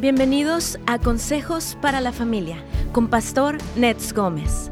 Bienvenidos a Consejos para la Familia con Pastor Nets Gómez.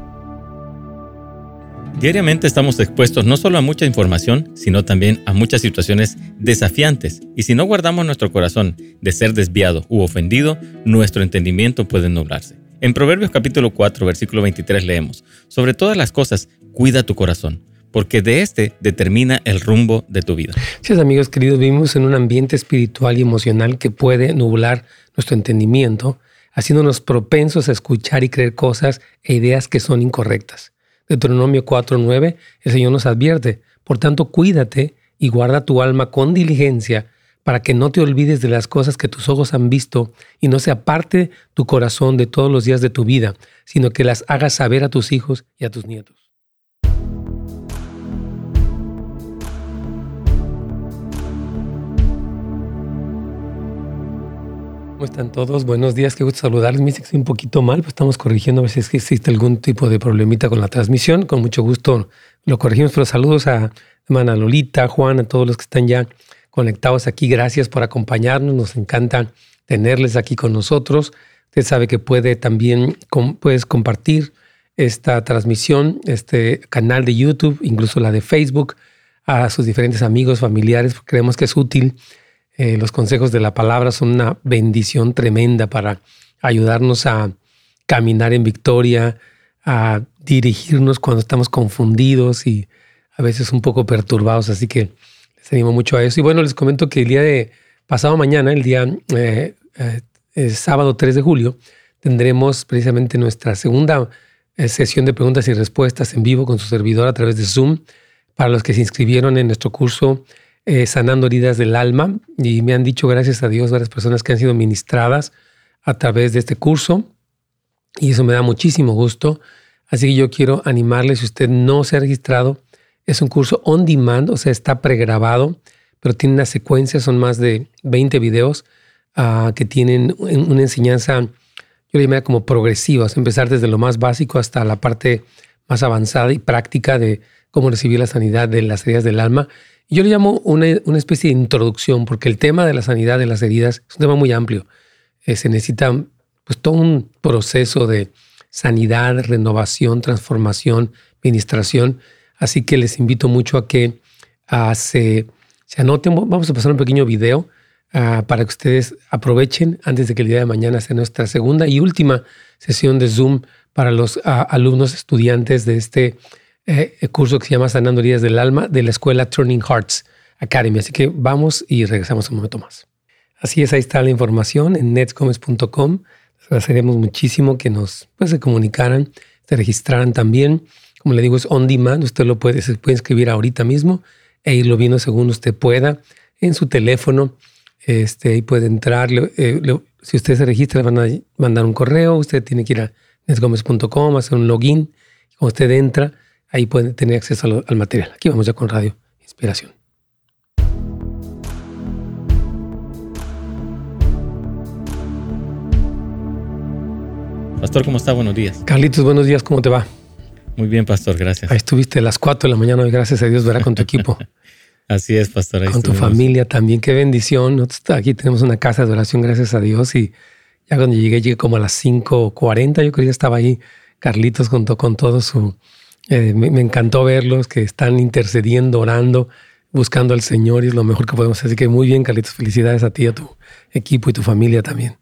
Diariamente estamos expuestos no solo a mucha información, sino también a muchas situaciones desafiantes. Y si no guardamos nuestro corazón de ser desviado u ofendido, nuestro entendimiento puede nublarse. En Proverbios capítulo 4, versículo 23 leemos, Sobre todas las cosas, cuida tu corazón, porque de este determina el rumbo de tu vida. Sí, amigos queridos, vivimos en un ambiente espiritual y emocional que puede nublar nuestro entendimiento, haciéndonos propensos a escuchar y creer cosas e ideas que son incorrectas. Deuteronomio 4:9, el Señor nos advierte, por tanto cuídate y guarda tu alma con diligencia para que no te olvides de las cosas que tus ojos han visto y no se aparte tu corazón de todos los días de tu vida, sino que las hagas saber a tus hijos y a tus nietos. ¿Cómo están todos? Buenos días, qué gusto saludarles. Me dice que estoy un poquito mal, pues estamos corrigiendo a ver si existe algún tipo de problemita con la transmisión. Con mucho gusto lo corregimos, pero saludos a hermana Lolita, Juan, a todos los que están ya conectados aquí. Gracias por acompañarnos, nos encanta tenerles aquí con nosotros. Usted sabe que puede también puedes compartir esta transmisión, este canal de YouTube, incluso la de Facebook, a sus diferentes amigos, familiares, porque creemos que es útil eh, los consejos de la palabra son una bendición tremenda para ayudarnos a caminar en victoria, a dirigirnos cuando estamos confundidos y a veces un poco perturbados. Así que les animo mucho a eso. Y bueno, les comento que el día de pasado mañana, el día eh, eh, sábado 3 de julio, tendremos precisamente nuestra segunda sesión de preguntas y respuestas en vivo con su servidor a través de Zoom. Para los que se inscribieron en nuestro curso eh, sanando heridas del alma y me han dicho, gracias a Dios, varias personas que han sido ministradas a través de este curso y eso me da muchísimo gusto. Así que yo quiero animarle, si usted no se ha registrado, es un curso on demand, o sea, está pregrabado, pero tiene una secuencia, son más de 20 videos ah, que tienen una enseñanza, yo le llamaría como progresiva, empezar desde lo más básico hasta la parte más avanzada y práctica de cómo recibir la sanidad de las heridas del alma. Yo le llamo una, especie de introducción, porque el tema de la sanidad de las heridas es un tema muy amplio. Eh, se necesita pues, todo un proceso de sanidad, renovación, transformación, administración. Así que les invito mucho a que se, anoten. Vamos a pasar un pequeño video ah, para que ustedes aprovechen antes de que el día de mañana sea nuestra segunda y última sesión de Zoom para los ah, alumnos estudiantes de este eh, curso que se llama Sanando Heridas del Alma de la escuela Turning Hearts Academy. Así que vamos y regresamos un momento más. Así es, ahí está la información en netscomes.com. Les agradeceríamos muchísimo que nos pues, se comunicaran, se registraran también. Como le digo, es on demand. Usted lo puede, se puede inscribir ahorita mismo e irlo viendo según usted pueda en su teléfono. Este, ahí puede entrar. Eh, si usted se registra, le van a mandar un correo. Usted tiene que ir a netscomes.com, hacer un login. Cuando usted entra, ahí pueden tener acceso al, material. Aquí vamos ya con Radio Inspiración. Pastor, ¿cómo está? Buenos días. Carlitos, buenos días, ¿cómo te va? Muy bien, Pastor, gracias. Ahí estuviste a las 4 de la mañana hoy, gracias a Dios, verá con tu equipo. Así es, Pastor. con tu familia también, qué bendición. Aquí tenemos una casa de oración, gracias a Dios. Y ya cuando llegué, llegué como a las 5.40, yo creo que ya estaba ahí Carlitos con, con todo su, eh, me, encantó verlos que están intercediendo, orando, buscando al Señor y es lo mejor que podemos hacer. Así que muy bien, Carlitos. Felicidades a ti, a tu equipo y tu familia también.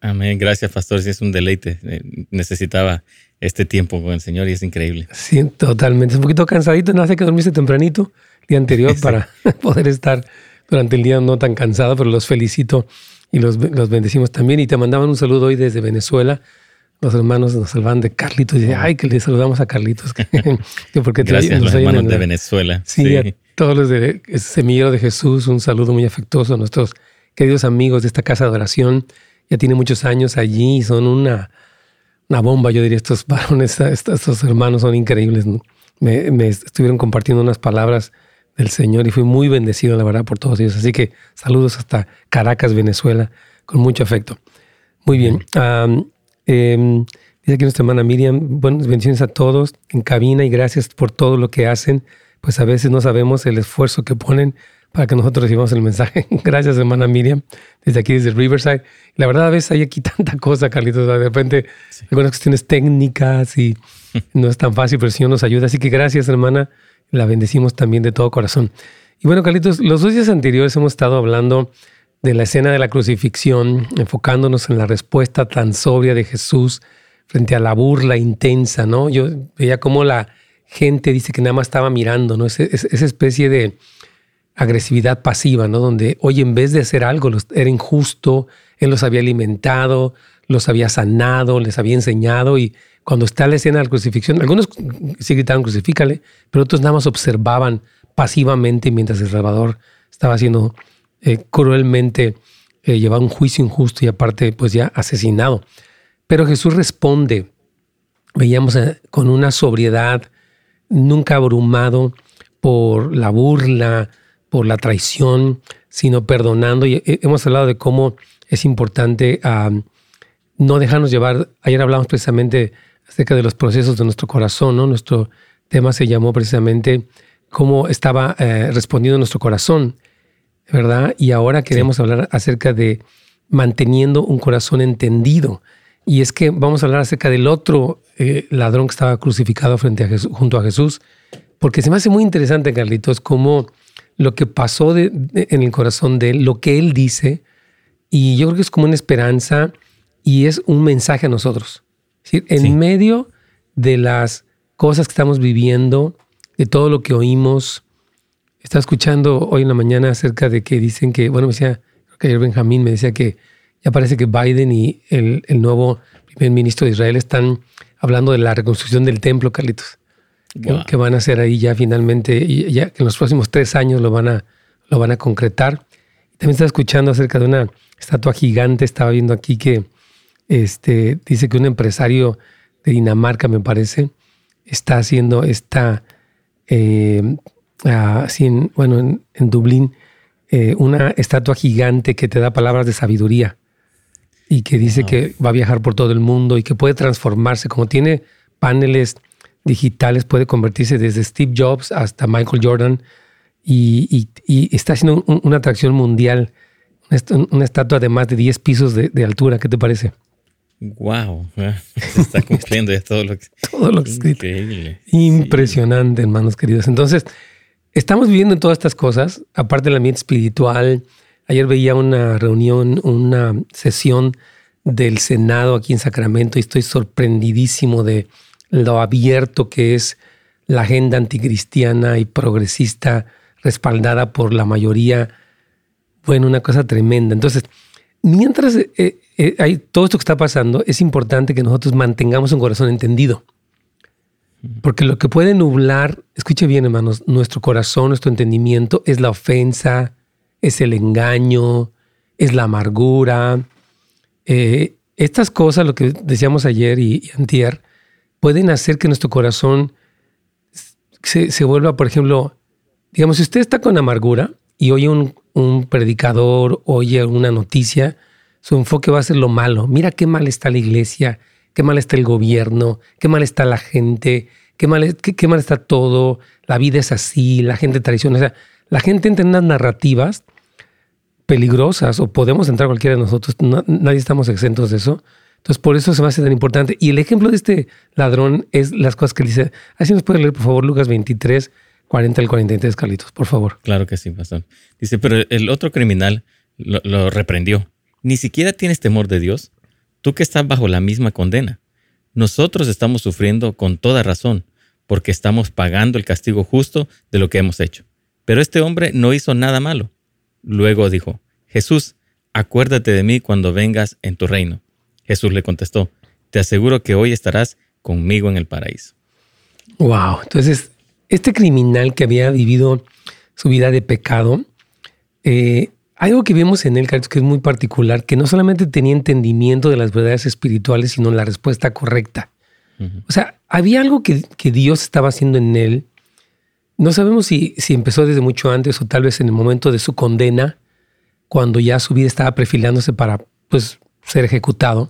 Amén. Gracias, pastor. Sí, es un deleite. Eh, necesitaba este tiempo con el Señor y es increíble. Sí, totalmente. Es un poquito cansadito. No hace que dormiste tempranito el día anterior para poder estar durante el día no tan cansado, pero los felicito y los, los bendecimos también. Y te mandaban un saludo hoy desde Venezuela los hermanos nos salvan de Carlitos. Y ay, que le saludamos a Carlitos. porque Gracias, los hermanos de Venezuela. Sí, a todos los de Semillero de Jesús, un saludo muy afectuoso a nuestros queridos amigos de esta casa de oración. Ya tiene muchos años allí y son una, una bomba, yo diría, estos varones, estos, hermanos son increíbles. Me, me estuvieron compartiendo unas palabras del Señor y fui muy bendecido, la verdad, por todos ellos. Así que saludos hasta Caracas, Venezuela, con mucho afecto. Muy bien. Eh, dice aquí nuestra hermana Miriam, buenas bendiciones a todos en cabina y gracias por todo lo que hacen. Pues a veces no sabemos el esfuerzo que ponen para que nosotros recibamos el mensaje. Gracias, hermana Miriam, desde aquí, desde Riverside. La verdad, a veces hay aquí tanta cosa, Carlitos. De repente, algunas cuestiones técnicas y no es tan fácil, pero el Señor nos ayuda. Así que gracias, hermana. La bendecimos también de todo corazón. Y bueno, Carlitos, los dos días anteriores hemos estado hablando de la escena de la crucifixión, enfocándonos en la respuesta tan sobria de Jesús frente a la burla intensa, ¿no? Yo veía cómo la gente dice que nada más estaba mirando, ¿no? esa especie de agresividad pasiva, ¿no? Donde, hoy en vez de hacer algo, era injusto, Él los había alimentado, los había sanado, les había enseñado y cuando está la escena de la crucifixión, algunos sí gritaron crucifícale, pero otros nada más observaban pasivamente mientras el Salvador estaba siendo eh, cruelmente eh, llevado a un juicio injusto y aparte pues ya asesinado. Pero Jesús responde, veíamos eh, con una sobriedad, nunca abrumado por la burla, por la traición, sino perdonando. Y hemos hablado de cómo es importante no dejarnos llevar. Ayer hablamos precisamente acerca de los procesos de nuestro corazón, ¿no? Nuestro tema se llamó precisamente cómo estaba eh, respondiendo nuestro corazón, ¿verdad? Y ahora queremos hablar acerca de manteniendo un corazón entendido. Y es que vamos a hablar acerca del otro eh, ladrón que estaba crucificado frente a Jesús, junto a Jesús, porque se me hace muy interesante, Carlitos, cómo lo que pasó en el corazón de él, lo que él dice, y yo creo que es como una esperanza y es un mensaje a nosotros. en medio de las cosas que estamos viviendo, de todo lo que oímos, estaba escuchando hoy en la mañana acerca de que dicen que, bueno, me decía, creo que ayer Benjamín me decía que ya parece que Biden y el, nuevo primer ministro de Israel están hablando de la reconstrucción del templo, Carlitos. Que, van a hacer ahí ya finalmente, y ya que en los próximos tres años lo van a, lo van a concretar. También estaba escuchando acerca de una estatua gigante, estaba viendo aquí que este, dice que un empresario de Dinamarca, me parece, está haciendo esta, eh, así en, bueno, en, Dublín, eh, una estatua gigante que te da palabras de sabiduría y que dice que va a viajar por todo el mundo y que puede transformarse, como tiene paneles digitales, puede convertirse desde Steve Jobs hasta Michael Jordan y, está haciendo una atracción mundial, una estatua de más de 10 pisos de, altura, ¿qué te parece? Wow, se está cumpliendo ya todo lo que todo lo que Increíble. Impresionante, hermanos queridos. Entonces, estamos viviendo en todas estas cosas, aparte del ambiente espiritual, Ayer veía una reunión, una sesión del Senado aquí en Sacramento y estoy sorprendidísimo de lo abierto que es la agenda anticristiana y progresista respaldada por la mayoría. Bueno, una cosa tremenda. Entonces, mientras eh, eh, hay todo esto que está pasando, es importante que nosotros mantengamos un corazón entendido. Porque lo que puede nublar, escuche bien hermanos, nuestro corazón, nuestro entendimiento es la ofensa, es el engaño, es la amargura. Eh, estas cosas, lo que decíamos ayer y, antier, pueden hacer que nuestro corazón se, vuelva, por ejemplo, digamos, si usted está con amargura y oye un, un predicador, oye una noticia, su enfoque va a ser lo malo. Mira qué mal está la iglesia, qué mal está el gobierno, qué mal está la gente, qué mal, está todo, la vida es así, la gente traiciona. O sea, la gente entra en unas narrativas peligrosas o podemos entrar cualquiera de nosotros, nadie estamos exentos de eso. Entonces, por eso se me hace tan importante. Y el ejemplo de este ladrón es las cosas que dice. Así nos puede leer, por favor, Lucas 23, 40 al 43, Carlitos, por favor. Claro que sí, pastor. Dice, pero el otro criminal lo reprendió. Ni siquiera tienes temor de Dios, tú que estás bajo la misma condena. Nosotros estamos sufriendo con toda razón, porque estamos pagando el castigo justo de lo que hemos hecho. Pero este hombre no hizo nada malo. Luego dijo, Jesús, acuérdate de mí cuando vengas en tu reino. Jesús le contestó, te aseguro que hoy estarás conmigo en el paraíso. Wow, entonces este criminal que había vivido su vida de pecado, eh, algo que vemos en él, que es muy particular, que no solamente tenía entendimiento de las verdades espirituales, sino la respuesta correcta. O sea, había algo que, que, Dios estaba haciendo en él no sabemos si, si empezó desde mucho antes o tal vez en el momento de su condena, cuando ya su vida estaba perfilándose para pues, ser ejecutado.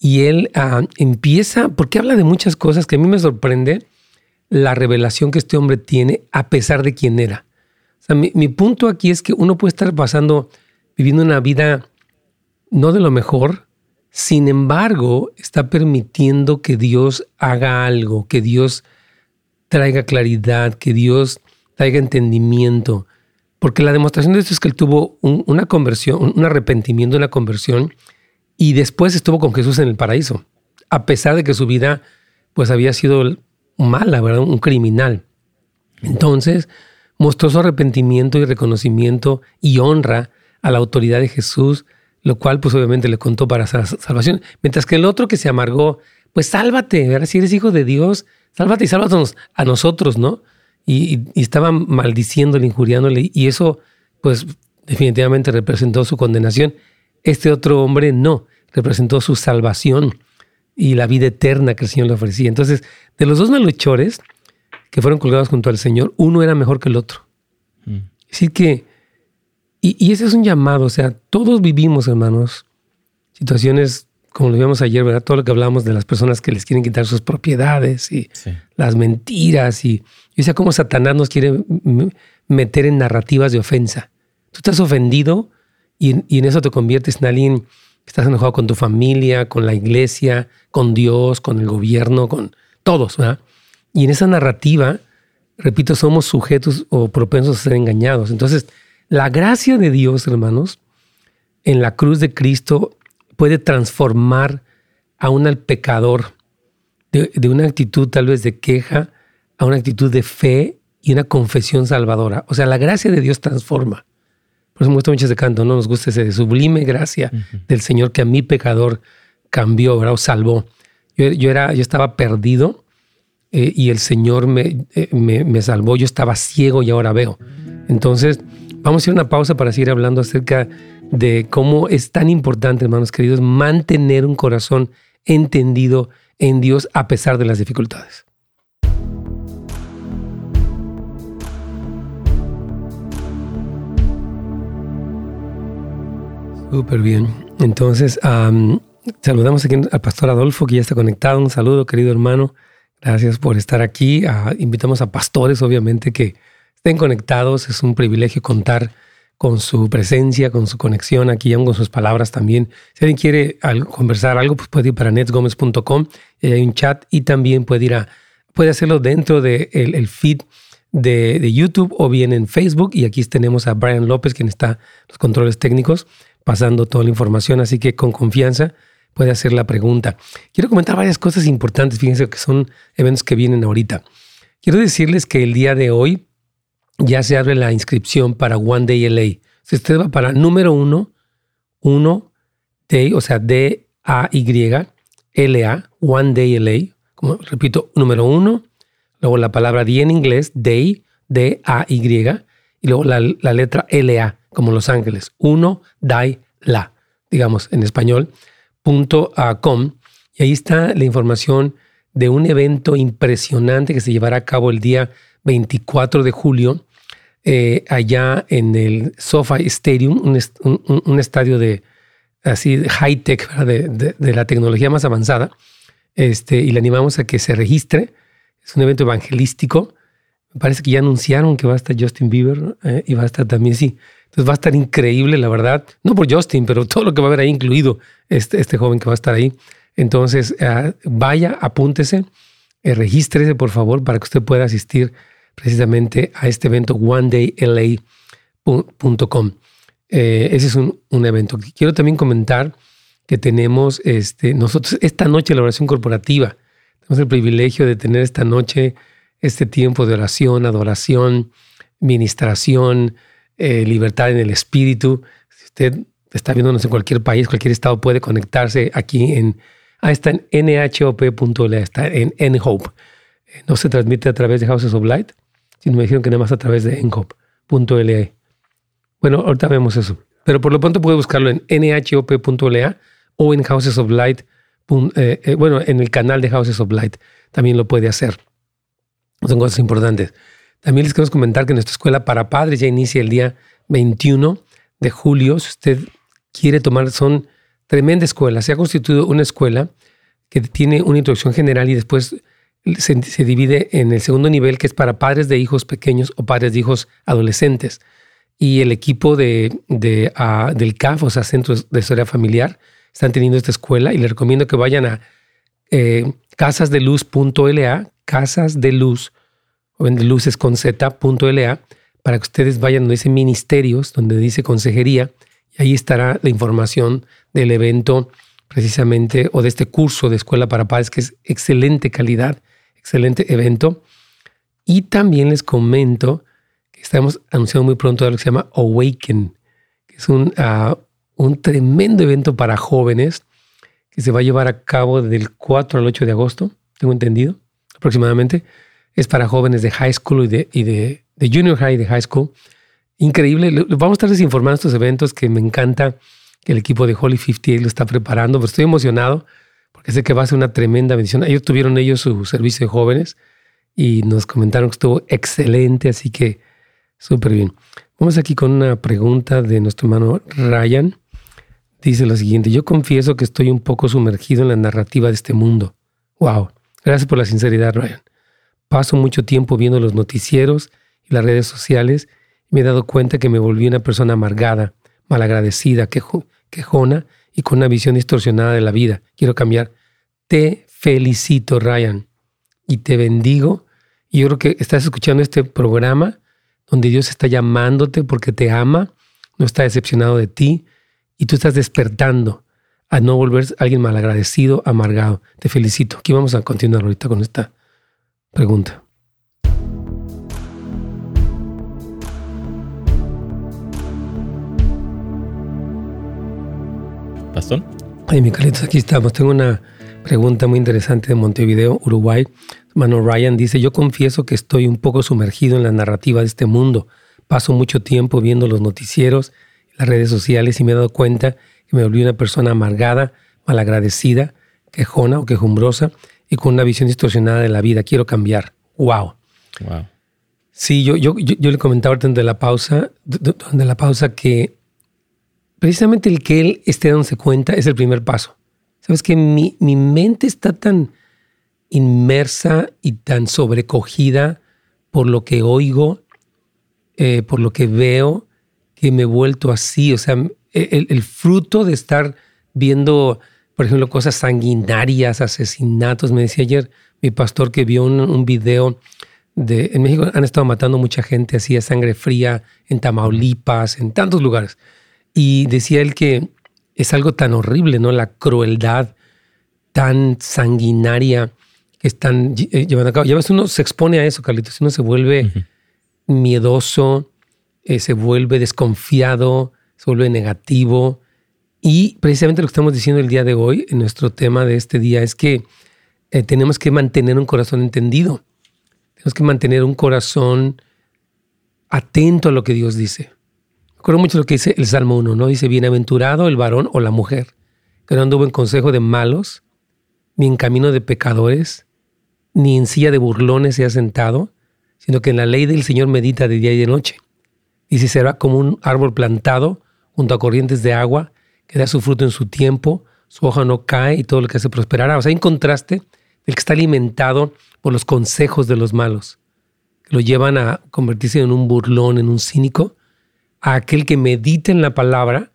Y él ah, empieza, porque habla de muchas cosas que a mí me sorprende la revelación que este hombre tiene a pesar de quién era. O sea, mi, mi punto aquí es que uno puede estar pasando, viviendo una vida no de lo mejor, sin embargo, está permitiendo que Dios haga algo, que Dios traiga claridad, que Dios traiga entendimiento. Porque la demostración de esto es que él tuvo una conversión, un arrepentimiento, una conversión, y después estuvo con Jesús en el paraíso, a pesar de que su vida pues había sido mala, ¿verdad? Un criminal. Entonces, mostró su arrepentimiento y reconocimiento y honra a la autoridad de Jesús, lo cual pues obviamente le contó para salvación. Mientras que el otro que se amargó, pues sálvate, ¿verdad? si eres hijo de Dios, sálvate y sálvanos a nosotros, ¿no? Y, estaba maldiciéndole, injuriándole, y eso pues definitivamente representó su condenación. Este otro hombre no, representó su salvación y la vida eterna que el Señor le ofrecía. Entonces, de los dos malhechores que fueron colgados junto al Señor, uno era mejor que el otro. Mm. Decir, que y, ese es un llamado, o sea, todos vivimos, hermanos, situaciones como lo vimos ayer, ¿verdad? Todo lo que hablamos de las personas que les quieren quitar sus propiedades y las mentiras y, y, o sea, cómo Satanás nos quiere meter en narrativas de ofensa. Tú estás ofendido y, y en eso te conviertes en alguien que estás enojado con tu familia, con la iglesia, con Dios, con el gobierno, con todos, ¿verdad? Y en esa narrativa, repito, somos sujetos o propensos a ser engañados. Entonces, la gracia de Dios, hermanos, en la cruz de Cristo puede transformar a un pecador de, una actitud tal vez de queja a una actitud de fe y una confesión salvadora. O sea, la gracia de Dios transforma. Por eso me gusta mucho ese canto, ¿no? Nos gusta ese sublime gracia del Señor que a mi pecador cambió, ¿verdad? O salvó. Yo, era, yo estaba perdido eh, y el Señor me, eh, me, me salvó. Yo estaba ciego y ahora veo. Entonces, Vamos a ir a una pausa para seguir hablando acerca de cómo es tan importante, hermanos queridos, mantener un corazón entendido en Dios a pesar de las dificultades. Súper bien. Entonces, saludamos aquí al pastor Adolfo, que ya está conectado. Un saludo, querido hermano. Gracias por estar aquí. Ah, invitamos a pastores, obviamente, que estén conectados. Es un privilegio contar con su presencia, con su conexión aquí, aún con sus palabras también. Si alguien quiere conversar algo, pues puede ir para netsgomez.com, hay un chat y también puede ir a, puede hacerlo dentro del de el feed de, de, YouTube o bien en Facebook. Y aquí tenemos a Brian López, quien está los controles técnicos, pasando toda la información, así que con confianza puede hacer la pregunta. Quiero comentar varias cosas importantes, fíjense que son eventos que vienen ahorita. Quiero decirles que el día de hoy, ya se abre la inscripción para One Day LA. Si usted va para número uno, uno Day, o sea, D-A-Y-L-A, One Day LA, como repito, número uno, luego la palabra D en inglés, Day, D-A-Y, y luego la, letra L-A, como Los Ángeles, uno, Day, La, digamos en español, punto com. Y ahí está la información de un evento impresionante que se llevará a cabo el día 24 de julio, eh, allá en el SoFi Stadium, un, estadio de así high tech, de, la tecnología más avanzada. Este, y le animamos a que se registre. Es un evento evangelístico. Me parece que ya anunciaron que va a estar Justin Bieber eh, y va a estar también, sí. Entonces va a estar increíble, la verdad. No por Justin, pero todo lo que va a haber ahí incluido, este, este joven que va a estar ahí. Entonces, eh, vaya, apúntese, regístrese, por favor, para que usted pueda asistir precisamente a este evento onedayla.com. Eh, ese es un, evento. Quiero también comentar que tenemos este, nosotros esta noche la oración corporativa. Tenemos el privilegio de tener esta noche este tiempo de oración, adoración, ministración, eh, libertad en el espíritu. Si usted está viéndonos en cualquier país, cualquier estado, puede conectarse aquí en, ah, está en nhop.la, está en nhope. Eh, no se transmite a través de Houses of Light, sino me dijeron que nada más a través de encop.la. Bueno, ahorita vemos eso. Pero por lo pronto puede buscarlo en nhop.la o en Houses of Light. Eh, eh, bueno, en el canal de Houses of Light también lo puede hacer. Son cosas importantes. También les queremos comentar que nuestra escuela para padres ya inicia el día 21 de julio. Si usted quiere tomar, son tremenda escuela. Se ha constituido una escuela que tiene una introducción general y después se, divide en el segundo nivel, que es para padres de hijos pequeños o padres de hijos adolescentes. Y el equipo de, ah, del CAF, o sea, Centros de Historia Familiar, están teniendo esta escuela y les recomiendo que vayan a eh, casasdeluz.la, casasdeluz, o en luces para que ustedes vayan donde dice ministerios, donde dice consejería, y ahí estará la información del evento precisamente, o de este curso de escuela para padres, que es excelente calidad, excelente evento. Y también les comento que estamos anunciando muy pronto algo que se llama Awaken, que es un, ah, un tremendo evento para jóvenes que se va a llevar a cabo del 4 al 8 de agosto, tengo entendido, aproximadamente. Es para jóvenes de high school y de, y de, de junior high y de high school. Increíble. Vamos a estar desinformando estos eventos que me encanta que el equipo de Holy 58 lo está preparando, pero estoy emocionado porque sé que va a ser una tremenda bendición. Ellos tuvieron ellos su servicio de jóvenes y nos comentaron que estuvo excelente, así que súper bien. Vamos aquí con una pregunta de nuestro hermano Ryan. Dice lo siguiente, yo confieso que estoy un poco sumergido en la narrativa de este mundo. Wow, gracias por la sinceridad, Ryan. Paso mucho tiempo viendo los noticieros y las redes sociales y me he dado cuenta que me volví una persona amargada, malagradecida, quejona y con una visión distorsionada de la vida. Quiero cambiar. Te felicito, Ryan, y te bendigo. Y yo creo que estás escuchando este programa donde Dios está llamándote porque te ama, no está decepcionado de ti y tú estás despertando a no volver alguien malagradecido, amargado. Te felicito. Aquí vamos a continuar ahorita con esta pregunta. Ay, mi aquí estamos. Tengo una pregunta muy interesante de Montevideo, Uruguay. Mano Ryan dice, yo confieso que estoy un poco sumergido en la narrativa de este mundo. Paso mucho tiempo viendo los noticieros, las redes sociales y me he dado cuenta que me volví una persona amargada, malagradecida, quejona o quejumbrosa y con una visión distorsionada de la vida. Quiero cambiar. Wow. Wow. Sí, yo, yo, yo, le comentaba antes de la pausa, de la pausa que precisamente el que él esté dándose cuenta es el primer paso. Sabes que mi, mi mente está tan inmersa y tan sobrecogida por lo que oigo, eh, por lo que veo, que me he vuelto así. O sea, el, fruto de estar viendo, por ejemplo, cosas sanguinarias, asesinatos. Me decía ayer mi pastor que vio un, un video de... En México han estado matando mucha gente así a sangre fría, en Tamaulipas, en tantos lugares. Y decía él que es algo tan horrible, ¿no? La crueldad tan sanguinaria que están eh, llevando a cabo. Ya ves, uno se expone a eso, Carlitos. Uno se vuelve miedoso, eh, se vuelve desconfiado, se vuelve negativo. Y precisamente lo que estamos diciendo el día de hoy, en nuestro tema de este día, es que eh, tenemos que mantener un corazón entendido. Tenemos que mantener un corazón atento a lo que Dios dice. Recuerdo mucho lo que dice el Salmo 1, ¿no? Dice, bienaventurado el varón o la mujer, que no anduvo en consejo de malos, ni en camino de pecadores, ni en silla de burlones se ha sentado, sino que en la ley del Señor medita de día y de noche. Dice, será como un árbol plantado junto a corrientes de agua, que da su fruto en su tiempo, su hoja no cae y todo lo que hace prosperará. O sea, hay un contraste del que está alimentado por los consejos de los malos, que lo llevan a convertirse en un burlón, en un cínico, a aquel que medita en la palabra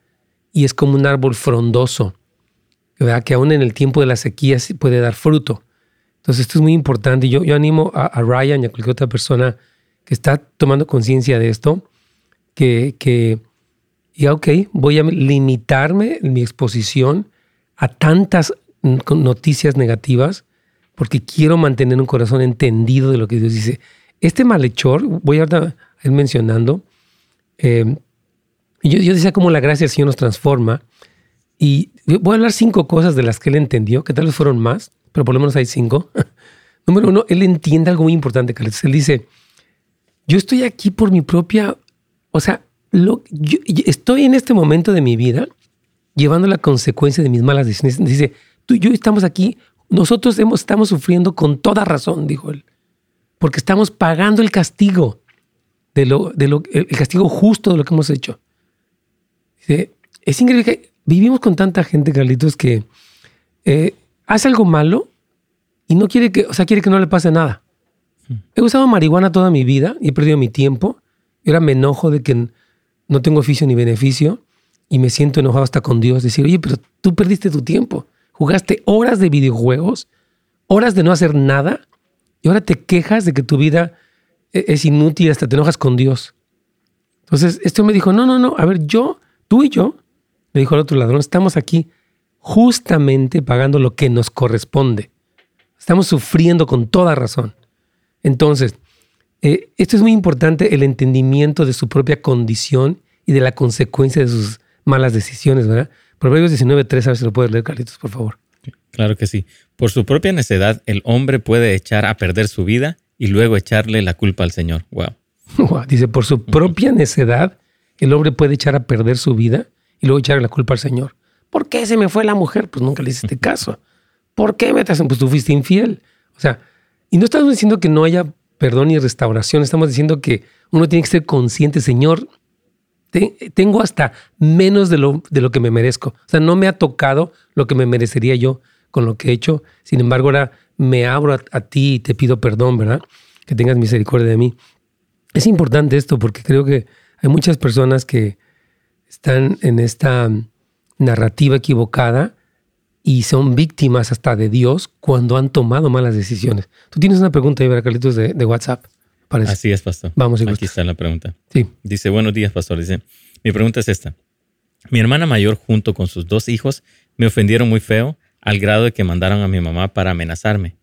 y es como un árbol frondoso, ¿verdad? que aún en el tiempo de la sequía puede dar fruto. Entonces esto es muy importante. Yo, yo animo a, Ryan y a cualquier otra persona que está tomando conciencia de esto, que, que diga, ok, voy a limitarme en mi exposición a tantas noticias negativas porque quiero mantener un corazón entendido de lo que Dios dice. Este malhechor, voy a ir mencionando, eh, yo, yo, decía cómo la gracia del Señor nos transforma. Y voy a hablar cinco cosas de las que él entendió, que tal vez fueron más, pero por lo menos hay cinco. Número uno, él entiende algo muy importante, Carlos. Él dice, yo estoy aquí por mi propia, o sea, lo, yo, estoy en este momento de mi vida llevando la consecuencia de mis malas decisiones. Dice, tú y yo estamos aquí, nosotros hemos, estamos sufriendo con toda razón, dijo él, porque estamos pagando el castigo de lo, de lo, el castigo justo de lo que hemos hecho. Es increíble que vivimos con tanta gente, Carlitos, que eh, hace algo malo y no quiere que, o sea, quiere que no le pase nada. He usado marihuana toda mi vida y he perdido mi tiempo. Y ahora me enojo de que no tengo oficio ni beneficio y me siento enojado hasta con Dios. Decir, oye, pero tú perdiste tu tiempo. Jugaste horas de videojuegos, horas de no hacer nada y ahora te quejas de que tu vida es inútil, hasta te enojas con Dios. Entonces, esto me dijo, no, no, no, a ver, yo, tú y yo, me dijo el otro ladrón, estamos aquí justamente pagando lo que nos corresponde. Estamos sufriendo con toda razón. Entonces, eh, esto es muy importante, el entendimiento de su propia condición y de la consecuencia de sus malas decisiones, ¿verdad? Proverbios 19.3, a ver si lo puedes leer, Carlitos, por favor. Claro que sí. Por su propia necedad, el hombre puede echar a perder su vida y luego echarle la culpa al Señor. Wow. Dice, por su propia necedad, el hombre puede echar a perder su vida y luego echarle la culpa al Señor. ¿Por qué se me fue la mujer? Pues nunca le hiciste caso. ¿Por qué me hacen? Pues tú fuiste infiel. O sea, y no estamos diciendo que no haya perdón y restauración, estamos diciendo que uno tiene que ser consciente, Señor, tengo hasta menos de lo, de lo que me merezco. O sea, no me ha tocado lo que me merecería yo con lo que he hecho. Sin embargo, ahora me abro a, ti y te pido perdón, ¿verdad? Que tengas misericordia de mí. Es importante esto porque creo que hay muchas personas que están en esta narrativa equivocada y son víctimas hasta de Dios cuando han tomado malas decisiones. Tú tienes una pregunta ahí, Carlitos, de, de WhatsApp. Así es, pastor. Vamos, Aquí está la pregunta. Sí. Dice, buenos días, pastor. Dice, mi pregunta es esta. Mi hermana mayor junto con sus dos hijos me ofendieron muy feo al grado de que mandaron a mi mamá para amenazarme.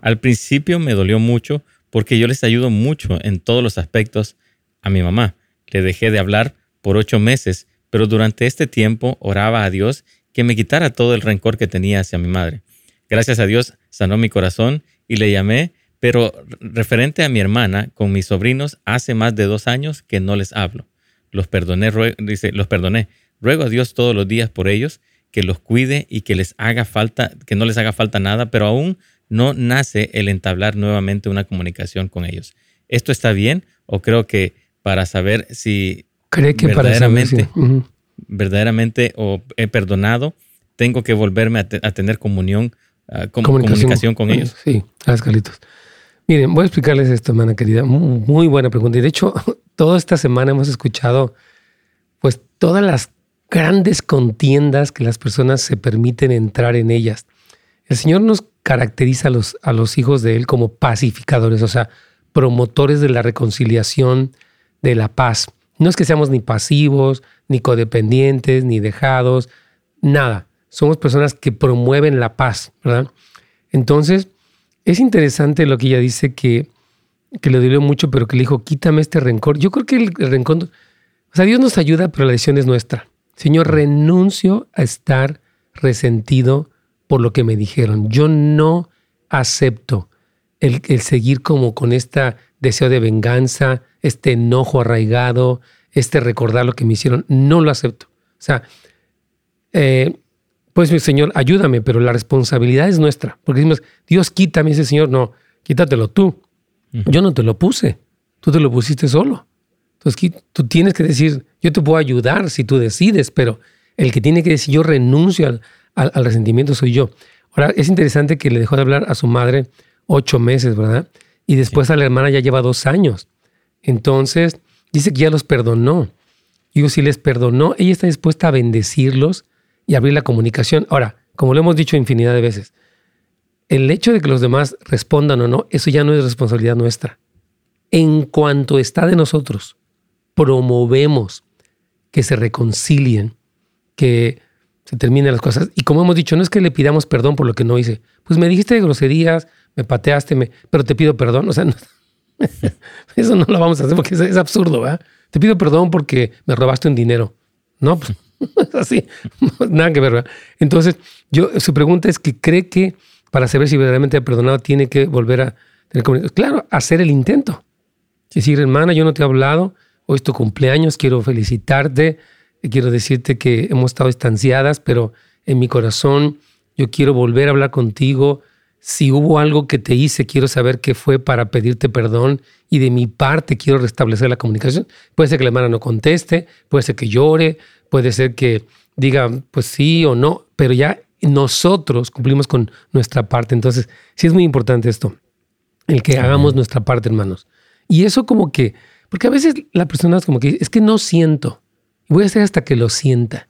Al principio me dolió mucho porque yo les ayudo mucho en todos los aspectos a mi mamá. Le dejé de hablar por ocho meses, pero durante este tiempo oraba a Dios que me quitara todo el rencor que tenía hacia mi madre. Gracias a Dios sanó mi corazón y le llamé, pero referente a mi hermana con mis sobrinos, hace más de dos años que no les hablo. Los perdoné, dice, los perdoné. Ruego a Dios todos los días por ellos, que los cuide y que les haga falta, que no les haga falta nada, pero aún no nace el entablar nuevamente una comunicación con ellos. ¿Esto está bien? ¿O creo que para saber si ¿Cree que verdaderamente, verdaderamente o he perdonado, tengo que volverme a, tener comunión, ah, comunicación. con ellos? Sí, gracias, Carlitos. Miren, voy a explicarles esto, hermana querida. Muy, buena pregunta. Y de hecho, toda esta semana hemos escuchado pues todas las grandes contiendas que las personas se permiten entrar en ellas. El Señor nos caracteriza a los, hijos de Él como pacificadores, o sea, promotores de la reconciliación, de la paz. No es que seamos ni pasivos, ni codependientes, ni dejados, nada. Somos personas que promueven la paz, ¿verdad? Entonces, es interesante lo que ella dice que, que le dolió mucho, pero que le dijo, quítame este rencor. Yo creo que el, rencor, o sea, Dios nos ayuda, pero la decisión es nuestra. Señor, renuncio a estar resentido por lo que me dijeron. Yo no acepto el, seguir como con este deseo de venganza, este enojo arraigado, este recordar lo que me hicieron. No lo acepto. O sea, eh, pues mi Señor, ayúdame, pero la responsabilidad es nuestra. Porque decimos, Dios quítame ese Señor. No, quítatelo tú. Yo no te lo puse. Tú te lo pusiste solo. Entonces tú tienes que decir, yo te puedo ayudar si tú decides, pero el que tiene que decir yo renuncio al, al, resentimiento soy yo. Ahora, es interesante que le dejó de hablar a su madre ocho meses, ¿verdad? Y después a la hermana ya lleva dos años. Entonces, dice que ya los perdonó. Digo, si les perdonó, ella está dispuesta a bendecirlos y abrir la comunicación. Ahora, como lo hemos dicho infinidad de veces, el hecho de que los demás respondan o no, eso ya no es responsabilidad nuestra. En cuanto está de nosotros, promovemos que se reconcilien, que se terminen las cosas. Y como hemos dicho, no es que le pidamos perdón por lo que no hice. Pues me dijiste groserías, me pateaste, me, pero te pido perdón. O sea, eso no lo vamos a hacer porque es, absurdo, ¿verdad? Te pido perdón porque me robaste un dinero. No, pues así, nada que ver, ¿verdad? Entonces, yo, su pregunta es que cree que para saber si verdaderamente ha perdonado tiene que volver a tener comunicación. Claro, hacer el intento. Decir, hermana, yo no te he hablado, hoy es tu cumpleaños, quiero felicitarte, quiero decirte que hemos estado estanciadas, pero en mi corazón yo quiero volver a hablar contigo. Si hubo algo que te hice, quiero saber qué fue para pedirte perdón y de mi parte quiero restablecer la comunicación. Puede ser que la hermana no conteste, puede ser que llore, puede ser que diga pues sí o no, pero ya nosotros cumplimos con nuestra parte. Entonces, sí es muy importante esto, el que hagamos nuestra parte, hermanos. Y eso como que, porque a veces la persona es como que, es que no siento, voy a hacer hasta que lo sienta.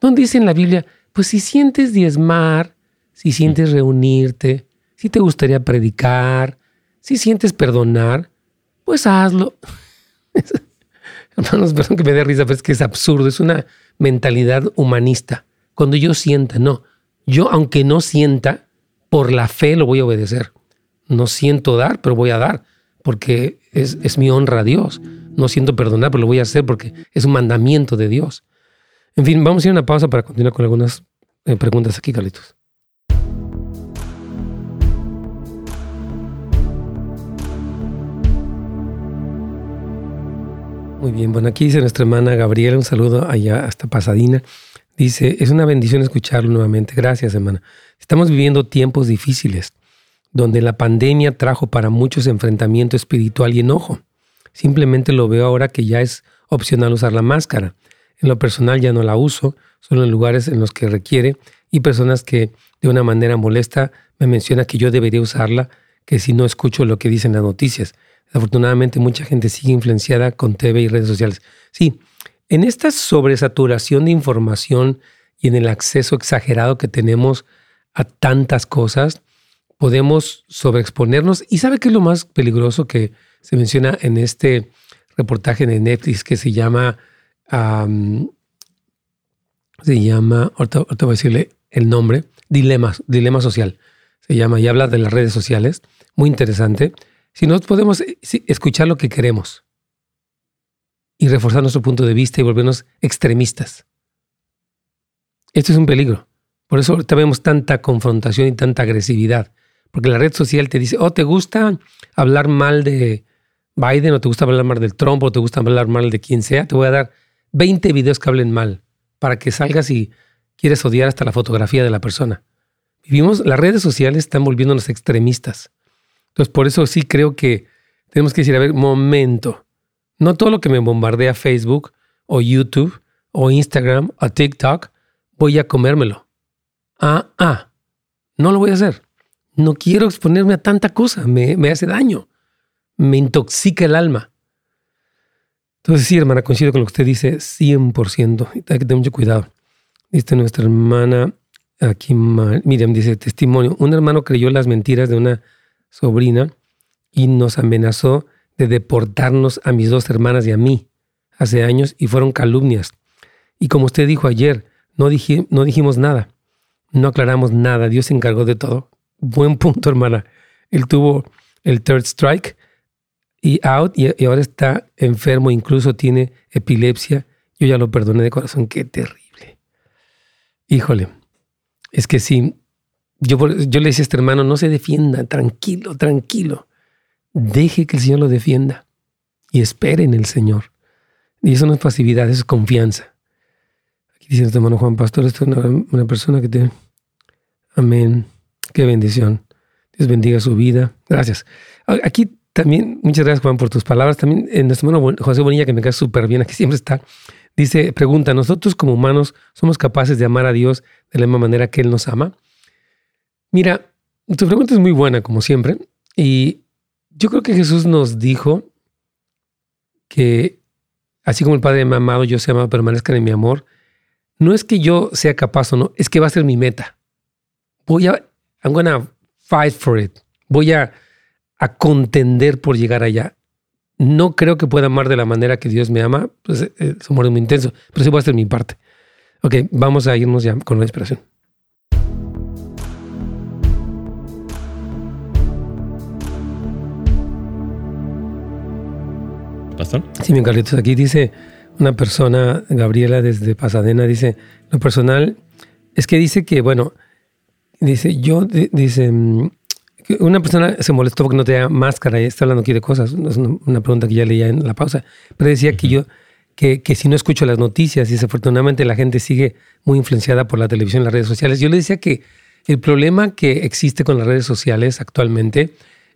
¿No dice en la Biblia, pues si sientes diezmar, si sientes reunirte, si te gustaría predicar, si sientes perdonar, pues hazlo. Hermanos, perdón que me dé risa, pero es que es absurdo, es una mentalidad humanista. Cuando yo sienta, no. Yo, aunque no sienta, por la fe lo voy a obedecer. No siento dar, pero voy a dar, porque es, mi honra a Dios. No siento perdonar, pero lo voy a hacer porque es un mandamiento de Dios. En fin, vamos a ir a una pausa para continuar con algunas eh, preguntas aquí, Carlitos. Muy bien, bueno, aquí dice nuestra hermana Gabriela, un saludo allá hasta Pasadina. Dice, es una bendición escucharlo nuevamente. Gracias, hermana. Estamos viviendo tiempos difíciles, donde la pandemia trajo para muchos enfrentamiento espiritual y enojo. Simplemente lo veo ahora que ya es opcional usar la máscara. En lo personal ya no la uso, solo en lugares en los que requiere y personas que de una manera molesta me mencionan que yo debería usarla, que si no escucho lo que dicen las noticias. Afortunadamente mucha gente sigue influenciada con TV y redes sociales. Sí, en esta sobresaturación de información y en el acceso exagerado que tenemos a tantas cosas, podemos sobreexponernos. ¿Y sabe qué es lo más peligroso que se menciona en este reportaje de Netflix que se llama, se llama, ahorita, voy a decirle el nombre, Dilema, Dilema Social, se llama y habla de las redes sociales, muy interesante. Si no podemos eh, escuchar lo que queremos, y reforzar nuestro punto de vista y volvernos extremistas. Esto es un peligro. Por eso ahorita vemos tanta confrontación y tanta agresividad. Porque la red social te dice, oh, ¿te gusta hablar mal de Biden o te gusta hablar mal del Trump o te gusta hablar mal de quien sea? Te voy a dar 20 videos que hablen mal para que salgas y quieres odiar hasta la fotografía de la persona. Vivimos, las redes sociales están volviéndonos extremistas. Entonces, por eso sí creo que tenemos que decir, a ver, momento, no todo lo que me bombardea Facebook o YouTube o Instagram o TikTok voy a comérmelo. Ah, ah, no lo voy a hacer. No quiero exponerme a tanta cosa, me, hace daño, me intoxica el alma. Entonces sí, hermana, coincido con lo que usted dice 100%. Hay que tener mucho cuidado. Dice nuestra hermana aquí, Miriam, dice testimonio. Un hermano creyó las mentiras de una sobrina y nos amenazó de deportarnos a mis dos hermanas y a mí hace años y fueron calumnias. Y como usted dijo ayer, no, no dijimos nada, no aclaramos nada, Dios se encargó de todo. Buen punto, hermana. Él tuvo el third strike y out y, ahora está enfermo, incluso tiene epilepsia. Yo ya lo perdoné de corazón, qué terrible. Híjole, es que sí, yo, yo le decía a este hermano, no se defienda, tranquilo, tranquilo. Deje que el Señor lo defienda y espere en el Señor. Y eso no es pasividad, es confianza. Aquí dice nuestro hermano Juan Pastor, esto es una, persona que te... Amén. Qué bendición. Dios bendiga su vida. Gracias. Aquí también, muchas gracias Juan por tus palabras. También en nuestro hermano José Bonilla, que me cae súper bien, aquí siempre está, dice, pregunta, ¿nosotros como humanos somos capaces de amar a Dios de la misma manera que Él nos ama? Mira, tu pregunta es muy buena, como siempre, y yo creo que Jesús nos dijo que así como el Padre me ha amado, yo se amado, permanezcan en mi amor. No es que yo sea capaz o no, es que va a ser mi meta. Voy a, I'm gonna fight for it. Voy a, a contender por llegar allá. No creo que pueda amar de la manera que Dios me ama, pues eh, es un amor muy intenso, pero sí voy a hacer mi parte. Ok, vamos a irnos ya con la inspiración. Sí, mi Carlitos, aquí dice una persona, Gabriela desde Pasadena, dice, lo personal es que dice que, bueno, dice, yo, dice, mm, una persona se molestó porque no tenía máscara y está hablando aquí de cosas, es una, pregunta que ya leía en la pausa, pero decía que yo, que, que, si no escucho las noticias y desafortunadamente la gente sigue muy influenciada por la televisión y las redes sociales, yo le decía que el problema que existe con las redes sociales actualmente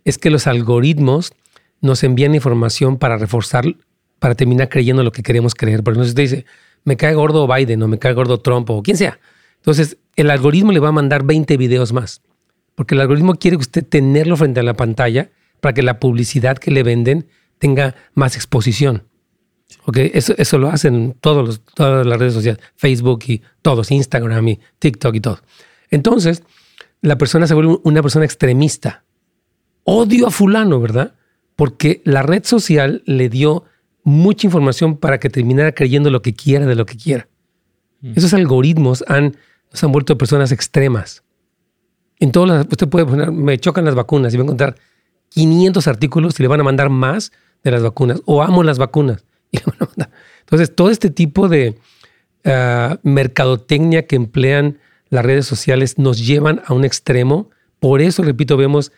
es que los algoritmos nos envían información para reforzar, para terminar creyendo lo que queremos creer. Porque nos dice, me cae gordo Biden o me cae gordo Trump o quien sea. Entonces, el algoritmo le va a mandar 20 videos más, porque el algoritmo quiere que usted tenerlo frente a la pantalla para que la publicidad que le venden tenga más exposición. Okay, eso, eso lo hacen todos los, todas las redes sociales, Facebook y todos, Instagram y TikTok y todo. Entonces, la persona se vuelve una persona extremista. Odio a fulano, ¿verdad? Porque la red social le dio mucha información para que terminara creyendo lo que quiera de lo que quiera. Mm. Esos algoritmos han, nos han vuelto personas extremas. En todas las, usted puede poner, me chocan las vacunas y va a encontrar 500 artículos y le van a mandar más de las vacunas. O amo las vacunas. Entonces, todo este tipo de ah, mercadotecnia que emplean las redes sociales nos llevan a un extremo. Por eso, repito, vemos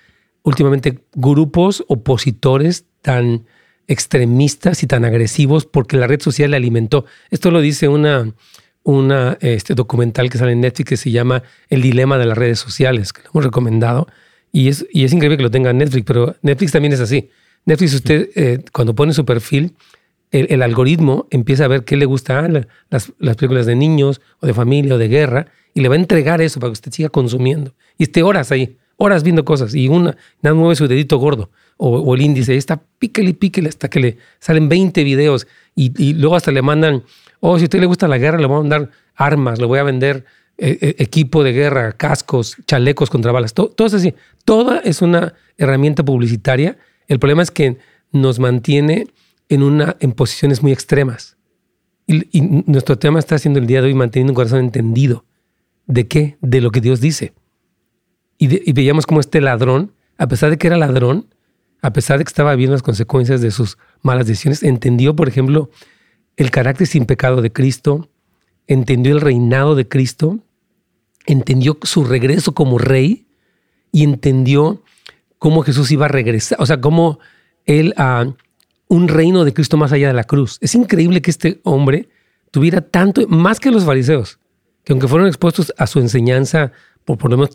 últimamente grupos opositores tan extremistas y tan agresivos porque la red social le alimentó. Esto lo dice una, una este, documental que sale en Netflix que se llama El dilema de las redes sociales, que lo hemos recomendado. Y es, y es increíble que lo tenga en Netflix, pero Netflix también es así. Netflix, usted eh, cuando pone su perfil, el, algoritmo empieza a ver qué le gusta las, las, películas de niños o de familia o de guerra y le va a entregar eso para que usted siga consumiendo. Y esté horas ahí, horas viendo cosas y una nada mueve su dedito gordo o, el índice, está píquele y píquele hasta que le salen 20 videos y, luego hasta le mandan, oh, si a usted le gusta la guerra, le voy a mandar armas, le voy a vender eh, eh, equipo de guerra, cascos, chalecos contra balas, todo, todo es así. Toda es una herramienta publicitaria. El problema es que nos mantiene en, una, en posiciones muy extremas. Y, nuestro tema está siendo el día de hoy manteniendo un corazón entendido. ¿De qué? De lo que Dios dice. Y, veíamos cómo este ladrón, a pesar de que era ladrón, a pesar de que estaba viendo las consecuencias de sus malas decisiones, entendió, por ejemplo, el carácter sin pecado de Cristo, entendió el reinado de Cristo, entendió su regreso como rey y entendió cómo Jesús iba a regresar, o sea, cómo él uh, un reino de Cristo más allá de la cruz. Es increíble que este hombre tuviera tanto, más que los fariseos, que aunque fueron expuestos a su enseñanza por por lo menos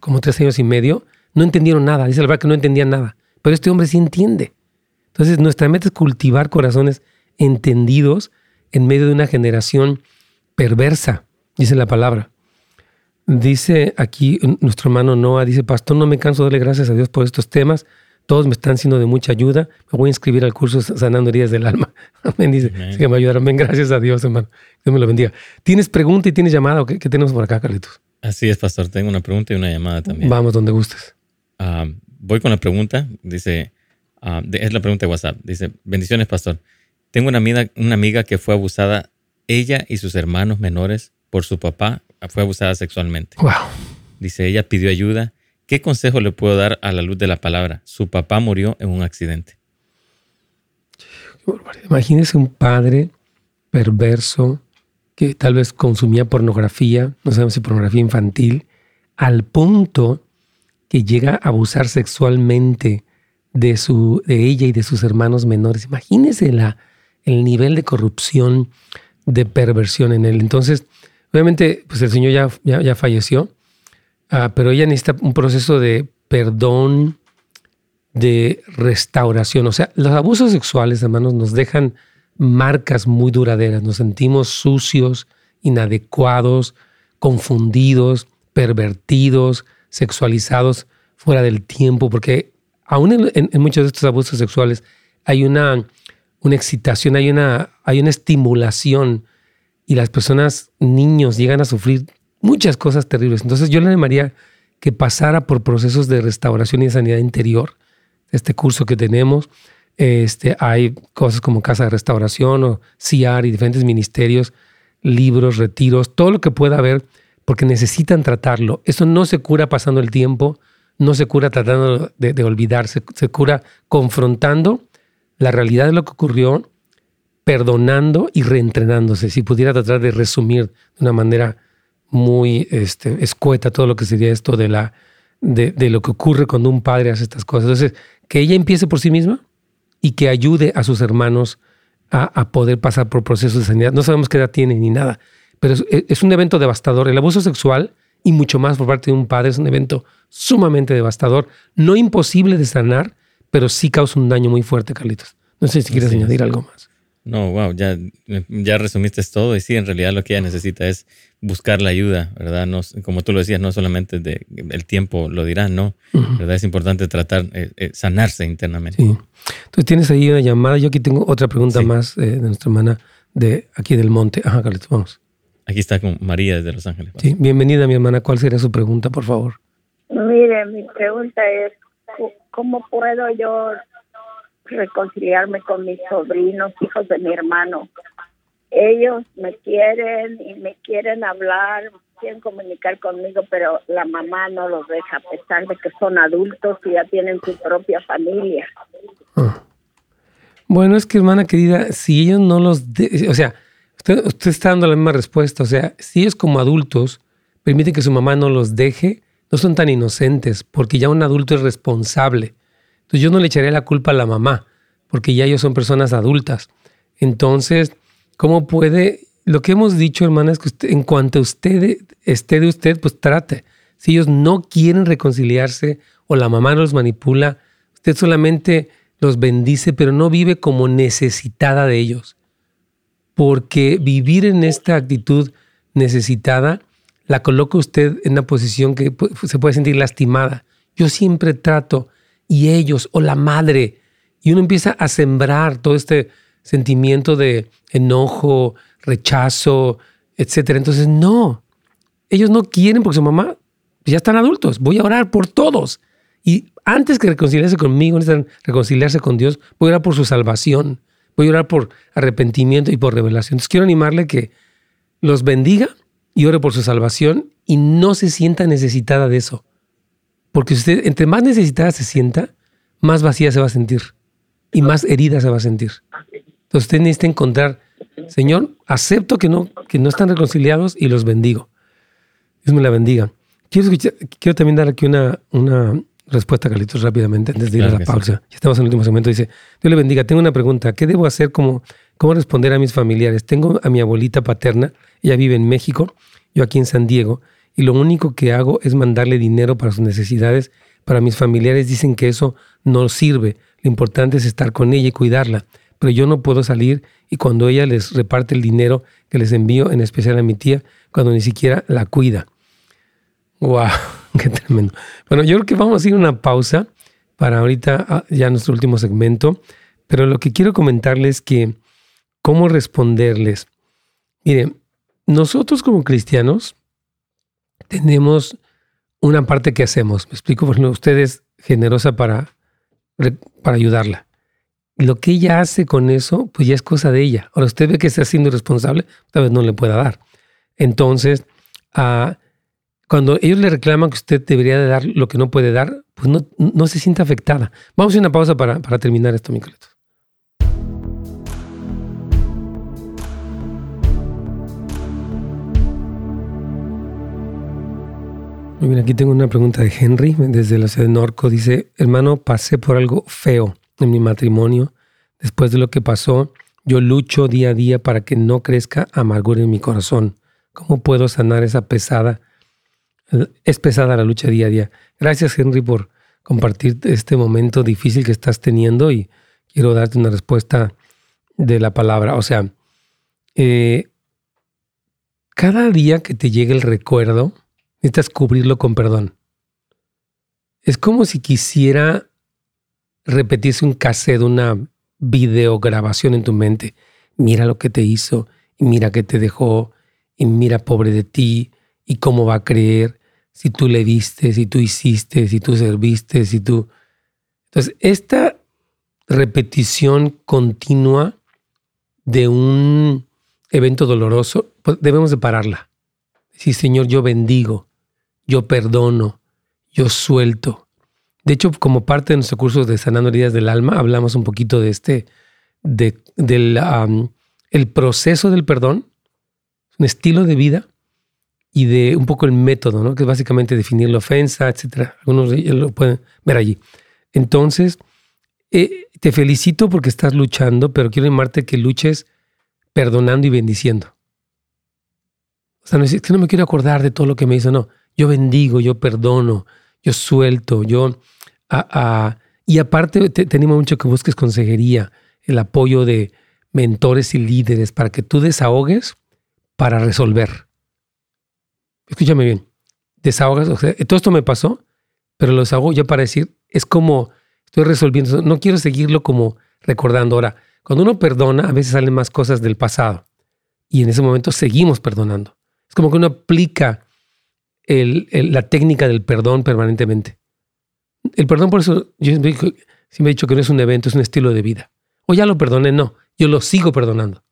como tres años y medio, no entendieron nada. Dice la verdad que no entendían nada. Pero este hombre sí entiende. Entonces, nuestra meta es cultivar corazones entendidos en medio de una generación perversa, dice la palabra. Dice aquí nuestro hermano Noah, dice, pastor, no me canso de darle gracias a Dios por estos temas todos me están siendo de mucha ayuda. Me voy a inscribir al curso Sanando Heridas del Alma. Amén. Dice, que me ayudaron. Ven, gracias a Dios, hermano. Dios me lo bendiga. ¿Tienes pregunta y tienes llamada o qué, tenemos por acá, Carlitos? Así es, pastor. Tengo una pregunta y una llamada también. Vamos donde gustes. Ah, voy con la pregunta. Dice, ah, es la pregunta de WhatsApp. Dice, bendiciones, pastor. Tengo una amiga, una amiga que fue abusada, ella y sus hermanos menores, por su papá, fue abusada sexualmente. Wow. Dice, ella pidió ayuda ¿Qué consejo le puedo dar a la luz de la palabra? Su papá murió en un accidente. Imagínese un padre perverso que tal vez consumía pornografía, no sabemos si pornografía infantil, al punto que llega a abusar sexualmente de, su, de ella y de sus hermanos menores. Imagínese la, el nivel de corrupción, de perversión en él. Entonces, obviamente, pues el Señor ya, ya falleció, Ah, pero ella necesita un proceso de perdón, de restauración. O sea, los abusos sexuales, hermanos, nos dejan marcas muy duraderas. Nos sentimos sucios, inadecuados, confundidos, pervertidos, sexualizados fuera del tiempo, porque aún en, muchos de estos abusos sexuales hay una, una excitación, hay una, hay una estimulación y las personas, niños, llegan a sufrir muchas cosas terribles. Entonces yo le animaría que pasara por procesos de restauración y sanidad interior. Este curso que tenemos, este, hay cosas como Casa de Restauración o CIAR y diferentes ministerios, libros, retiros, todo lo que pueda haber, porque necesitan tratarlo. Eso no se cura pasando el tiempo, no se cura tratando de, de olvidarse, se cura confrontando la realidad de lo que ocurrió, perdonando y reentrenándose. Si pudiera tratar de resumir de una manera muy este, escueta todo lo que sería esto de, la, de, lo que ocurre cuando un padre hace estas cosas. Entonces, que ella empiece por sí misma y que ayude a sus hermanos a, poder pasar por procesos de sanidad. No sabemos qué edad tiene ni nada, pero es, un evento devastador. El abuso sexual y mucho más por parte de un padre es un evento sumamente devastador, no imposible de sanar, pero sí causa un daño muy fuerte, Carlitos. No sé si quieres añadir algo más. No, wow, ya, ya resumiste todo y sí, en realidad lo que ella necesita es buscar la ayuda, ¿verdad? No, como tú lo decías, no solamente de, el tiempo lo dirá, ¿no? ¿Verdad? Es importante tratar, eh, eh, sanarse internamente. Sí. Entonces tienes ahí una llamada. Yo aquí tengo otra pregunta más eh, de nuestra hermana de aquí del monte. Ajá, Carlitos, vamos. Aquí está con María desde Los Ángeles. Sí, bienvenida mi hermana. ¿Cuál sería su pregunta, por favor? Mire, mi pregunta es, ¿cómo puedo yo reconciliarme con mis sobrinos, hijos de mi hermano? Ellos me quieren y me quieren hablar, quieren comunicar conmigo, pero la mamá no los deja, a pesar de que son adultos y ya tienen su propia familia. Ah. Bueno, es que hermana querida, si ellos no los... o sea, usted, usted está dando la misma respuesta, o sea, si ellos como adultos permiten que su mamá no los deje, no son tan inocentes, porque ya un adulto es responsable. Entonces yo no le echaría la culpa a la mamá, porque ya ellos son personas adultas. Entonces, ¿cómo puede? Lo que hemos dicho, hermana, es que usted, en cuanto usted esté de usted, pues trate. Si ellos no quieren reconciliarse o la mamá los manipula, usted solamente los bendice, pero no vive como necesitada de ellos. Porque vivir en esta actitud necesitada la coloca usted en una posición que se puede sentir lastimada. Yo siempre trato, y ellos, o la madre, y uno empieza a sembrar todo este sentimiento de enojo, rechazo, etc. Entonces, no, ellos no quieren porque su mamá ya están adultos. Voy a orar por todos. Y antes que reconciliarse conmigo, necesitan reconciliarse con Dios, voy a orar por su salvación. Voy a orar por arrepentimiento y por revelación. Entonces quiero animarle que los bendiga y ore por su salvación y no se sienta necesitada de eso. Porque usted, entre más necesitada se sienta, más vacía se va a sentir y más herida se va a sentir. Entonces usted necesita encontrar, Señor, acepto que no, que no están reconciliados y los bendigo. Dios me la bendiga. Quiero, también dar aquí una, una respuesta, Carlitos, rápidamente, antes de ir a la pausa. Ya estamos en el último segmento. Dice, Dios le bendiga. Tengo una pregunta. ¿Qué debo hacer? como ¿Cómo responder a mis familiares? Tengo a mi abuelita paterna. Ella vive en México, yo aquí en San Diego. Y lo único que hago es mandarle dinero para sus necesidades. Para mis familiares dicen que eso no sirve. Lo importante es estar con ella y cuidarla. Pero yo no puedo salir y cuando ella les reparte el dinero que les envío, en especial a mi tía, cuando ni siquiera la cuida. ¡Wow! Qué tremendo. Bueno, yo creo que vamos a ir a una pausa para ahorita ah, ya nuestro último segmento, pero lo que quiero comentarles es que cómo responderles. Miren, nosotros como cristianos tenemos una parte que hacemos. Me explico, por ejemplo, usted es generosa para, para ayudarla. Lo que ella hace con eso, pues ya es cosa de ella. Ahora usted ve que está siendo irresponsable, tal vez no le pueda dar. Entonces, a cuando ellos le reclaman que usted debería de dar lo que no puede dar, pues no, no se siente afectada. Vamos a una pausa para, para terminar esto, Miqueletos. Muy bien, aquí tengo una pregunta de Henry desde la ciudad de Norco. Dice, hermano, pasé por algo feo en mi matrimonio. Después de lo que pasó, yo lucho día a día para que no crezca amargura en mi corazón. ¿Cómo puedo sanar esa pesada es pesada la lucha día a día. Gracias, Henry, por compartir este momento difícil que estás teniendo y quiero darte una respuesta de la palabra. O sea, eh, cada día que te llegue el recuerdo, necesitas cubrirlo con perdón. Es como si quisiera repetirse un cassette, una videograbación en tu mente. Mira lo que te hizo, y mira que te dejó, y mira pobre de ti, y cómo va a creer, si tú le diste, si tú hiciste, si tú serviste, si tú... Entonces, esta repetición continua de un evento doloroso, pues debemos de pararla. Sí, Señor, yo bendigo, yo perdono, yo suelto. De hecho, como parte de nuestro curso de Sanando Heridas del Alma, hablamos un poquito de este, de, del el proceso del perdón, un estilo de vida y de un poco el método, ¿no? que es básicamente definir la ofensa, etc. Algunos lo pueden ver allí. Entonces, eh, te felicito porque estás luchando, pero quiero animarte que luches perdonando y bendiciendo. O sea, no es que no me quiero acordar de todo lo que me hizo, no. Yo bendigo, yo perdono, yo suelto, yo... y aparte te, te, animo mucho que busques consejería, el apoyo de mentores y líderes para que tú desahogues para resolver. Escúchame bien, desahogas, todo esto me pasó, pero lo desahogo ya para decir, es como estoy resolviendo, no quiero seguirlo como recordando. Ahora, cuando uno perdona, a veces salen más cosas del pasado y en ese momento seguimos perdonando. Es como que uno aplica la técnica del perdón permanentemente. El perdón, por eso, yo siempre, he dicho que no es un evento, es un estilo de vida. O ya lo perdoné, no, yo lo sigo perdonando.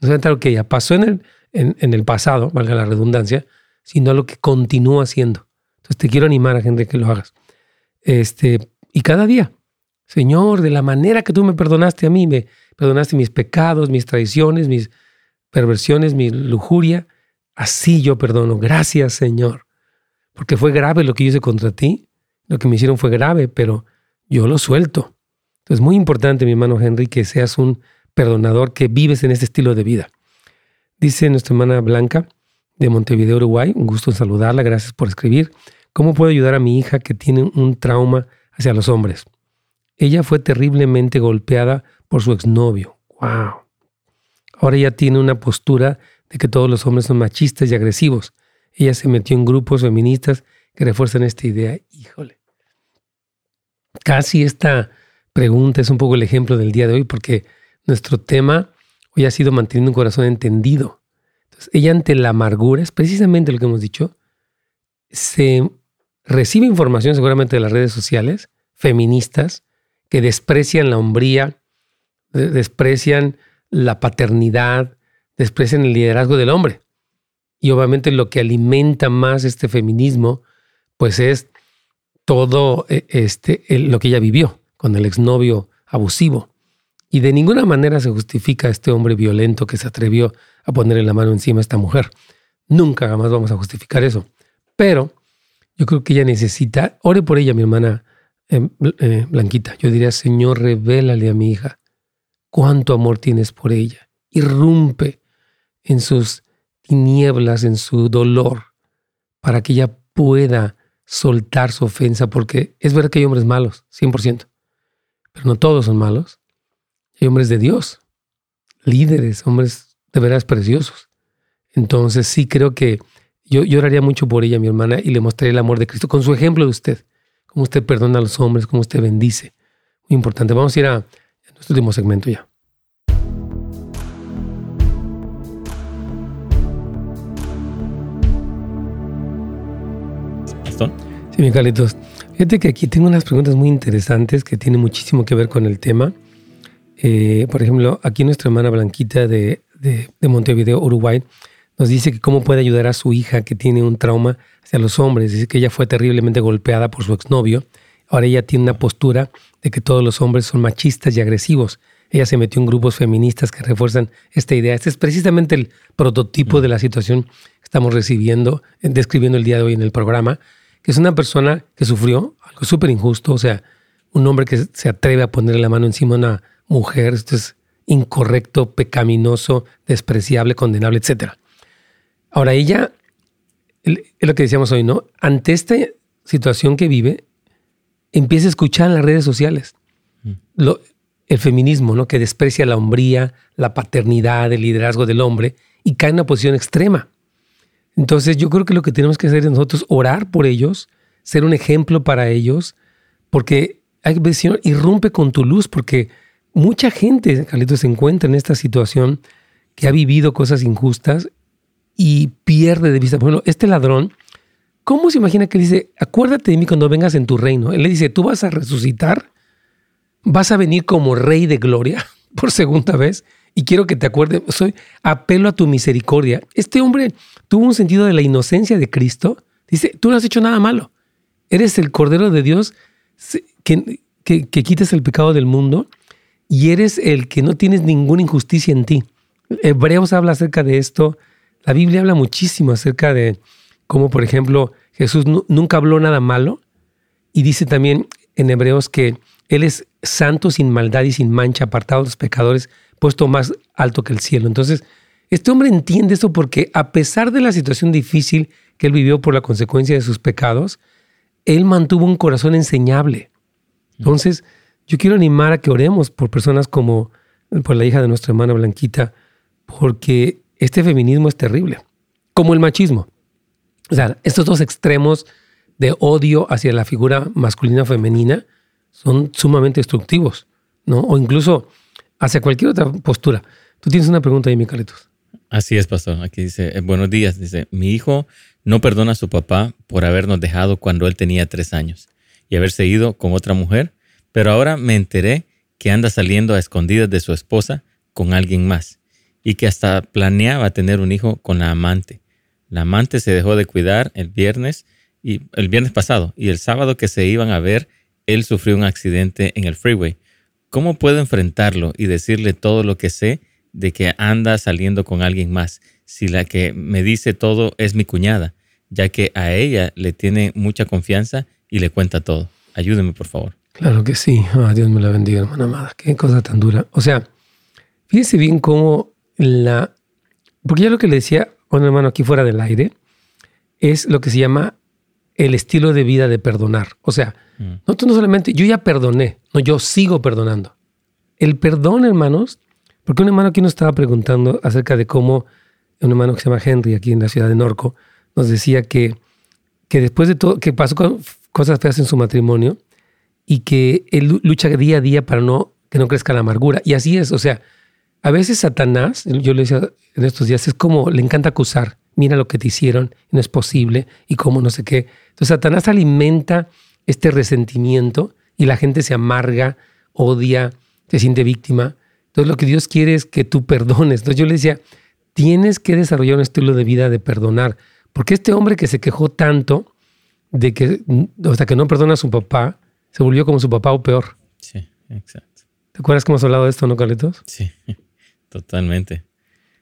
No es algo que ya pasó en el, en, el pasado, valga la redundancia, sino lo que continúa haciendo. Entonces te quiero animar a gente que lo hagas. Este, y cada día, Señor, de la manera que tú me perdonaste a mí, me perdonaste mis pecados, mis traiciones, mis perversiones, mi lujuria, así yo perdono. Gracias, Señor. Porque fue grave lo que hice contra ti. Lo que me hicieron fue grave, pero yo lo suelto. Entonces, muy importante, mi hermano Henry, que seas un perdonador, que vives en este estilo de vida. Dice nuestra hermana Blanca de Montevideo, Uruguay, un gusto en saludarla, gracias por escribir. ¿Cómo puedo ayudar a mi hija que tiene un trauma hacia los hombres? Ella fue terriblemente golpeada por su exnovio. ¡Wow! Ahora ella tiene una postura de que todos los hombres son machistas y agresivos. Ella se metió en grupos feministas que refuerzan esta idea. Híjole. Casi esta pregunta es un poco el ejemplo del día de hoy porque nuestro tema hoy ha sido manteniendo un corazón entendido. Entonces, ella ante la amargura, es precisamente lo que hemos dicho, se recibe información seguramente de las redes sociales, feministas, que desprecian la hombría, desprecian la paternidad, desprecian el liderazgo del hombre. Y obviamente lo que alimenta más este feminismo, pues es todo eh, este, lo que ella vivió con el exnovio abusivo. Y de ninguna manera se justifica este hombre violento que se atrevió a ponerle la mano encima a esta mujer. Nunca jamás vamos a justificar eso. Pero yo creo que ella necesita, ore por ella, mi hermana eh, eh, Blanquita. Yo diría, Señor, revélale a mi hija cuánto amor tienes por ella. Irrumpe en sus tinieblas, en su dolor, para que ella pueda soltar su ofensa, porque es verdad que hay hombres malos, 100%, pero no todos son malos. Hay hombres de Dios, líderes, hombres de veras preciosos. Entonces sí creo que yo lloraría mucho por ella, mi hermana, y le mostraría el amor de Cristo con su ejemplo de usted, cómo usted perdona a los hombres, cómo usted bendice. Muy importante. Vamos a ir a nuestro último segmento ya. Sí, mi Carlitos. Fíjate que aquí tengo unas preguntas muy interesantes que tienen muchísimo que ver con el tema. Eh, por ejemplo, aquí nuestra hermana Blanquita de, de, Montevideo, Uruguay, nos dice que cómo puede ayudar a su hija que tiene un trauma hacia los hombres. Dice que ella fue terriblemente golpeada por su exnovio. Ahora ella tiene una postura de que todos los hombres son machistas y agresivos. Ella se metió en grupos feministas que refuerzan esta idea. Este es precisamente el prototipo de la situación que estamos recibiendo, describiendo el día de hoy en el programa, que es una persona que sufrió algo súper injusto, o sea, un hombre que se atreve a ponerle la mano encima a una mujer, esto es incorrecto, pecaminoso, despreciable, condenable, etc. Ahora ella, es lo que decíamos hoy, ¿no? Ante esta situación que vive, empieza a escuchar en las redes sociales mm. lo, el feminismo, ¿no? Que desprecia la hombría, la paternidad, el liderazgo del hombre y cae en una posición extrema. Entonces yo creo que lo que tenemos que hacer es nosotros orar por ellos, ser un ejemplo para ellos, porque hay que decir, irrumpe con tu luz, porque mucha gente, Carlitos, se encuentra en esta situación que ha vivido cosas injustas y pierde de vista. Por ejemplo, este ladrón, ¿cómo se imagina que dice, acuérdate de mí cuando vengas en tu reino? Él le dice, tú vas a resucitar, vas a venir como rey de gloria por segunda vez y quiero que te acuerdes, soy apelo a tu misericordia. Este hombre tuvo un sentido de la inocencia de Cristo. Dice, tú no has hecho nada malo. Eres el Cordero de Dios que, que, quitas el pecado del mundo y eres el que no tienes ninguna injusticia en ti. Hebreos habla acerca de esto. La Biblia habla muchísimo acerca de cómo, por ejemplo, Jesús nunca habló nada malo. Y dice también en Hebreos que Él es santo, sin maldad y sin mancha, apartado de los pecadores, puesto más alto que el cielo. Entonces, este hombre entiende esto porque a pesar de la situación difícil que él vivió por la consecuencia de sus pecados, él mantuvo un corazón enseñable. Entonces, yo quiero animar a que oremos por personas como por la hija de nuestra hermana Blanquita, porque este feminismo es terrible, como el machismo. O sea, estos dos extremos de odio hacia la figura masculina o femenina son sumamente destructivos, ¿no? O incluso hacia cualquier otra postura. Tú tienes una pregunta ahí, Micaletos. Así es, pastor. Aquí dice, eh, buenos días. Dice, mi hijo no perdona a su papá por habernos dejado cuando él tenía tres años y haberse ido con otra mujer, pero ahora me enteré que anda saliendo a escondidas de su esposa con alguien más y que hasta planeaba tener un hijo con la amante. La amante se dejó de cuidar el viernes y el viernes pasado y el sábado que se iban a ver, él sufrió un accidente en el freeway. ¿Cómo puedo enfrentarlo y decirle todo lo que sé de que anda saliendo con alguien más si la que me dice todo es mi cuñada, ya que a ella le tiene mucha confianza y le cuenta todo? Ayúdeme, por favor. Claro que sí. Ah, Dios me la bendiga, hermana amada. Qué cosa tan dura. O sea, fíjese bien cómo la... Porque ya lo que le decía a un hermano aquí fuera del aire es lo que se llama el estilo de vida de perdonar. O sea, mm. nosotros no solamente, yo ya perdoné, no, yo sigo perdonando. El perdón, hermanos, porque un hermano aquí nos estaba preguntando acerca de cómo un hermano que se llama Henry aquí en la ciudad de Norco nos decía que, que después de todo, que pasó cosas feas en su matrimonio y que él lucha día a día para no, que no crezca la amargura. Y así es, o sea, a veces Satanás, yo le decía en estos días, es como le encanta acusar mira lo que te hicieron, no es posible, y cómo no sé qué. Entonces Satanás alimenta este resentimiento y la gente se amarga, odia, se siente víctima. Entonces lo que Dios quiere es que tú perdones. Entonces yo le decía, tienes que desarrollar un estilo de vida de perdonar, porque este hombre que se quejó tanto de que, hasta que no perdona a su papá, se volvió como su papá o peor. Sí, exacto. ¿Te acuerdas que hemos hablado de esto, no, Carlitos? Sí, totalmente.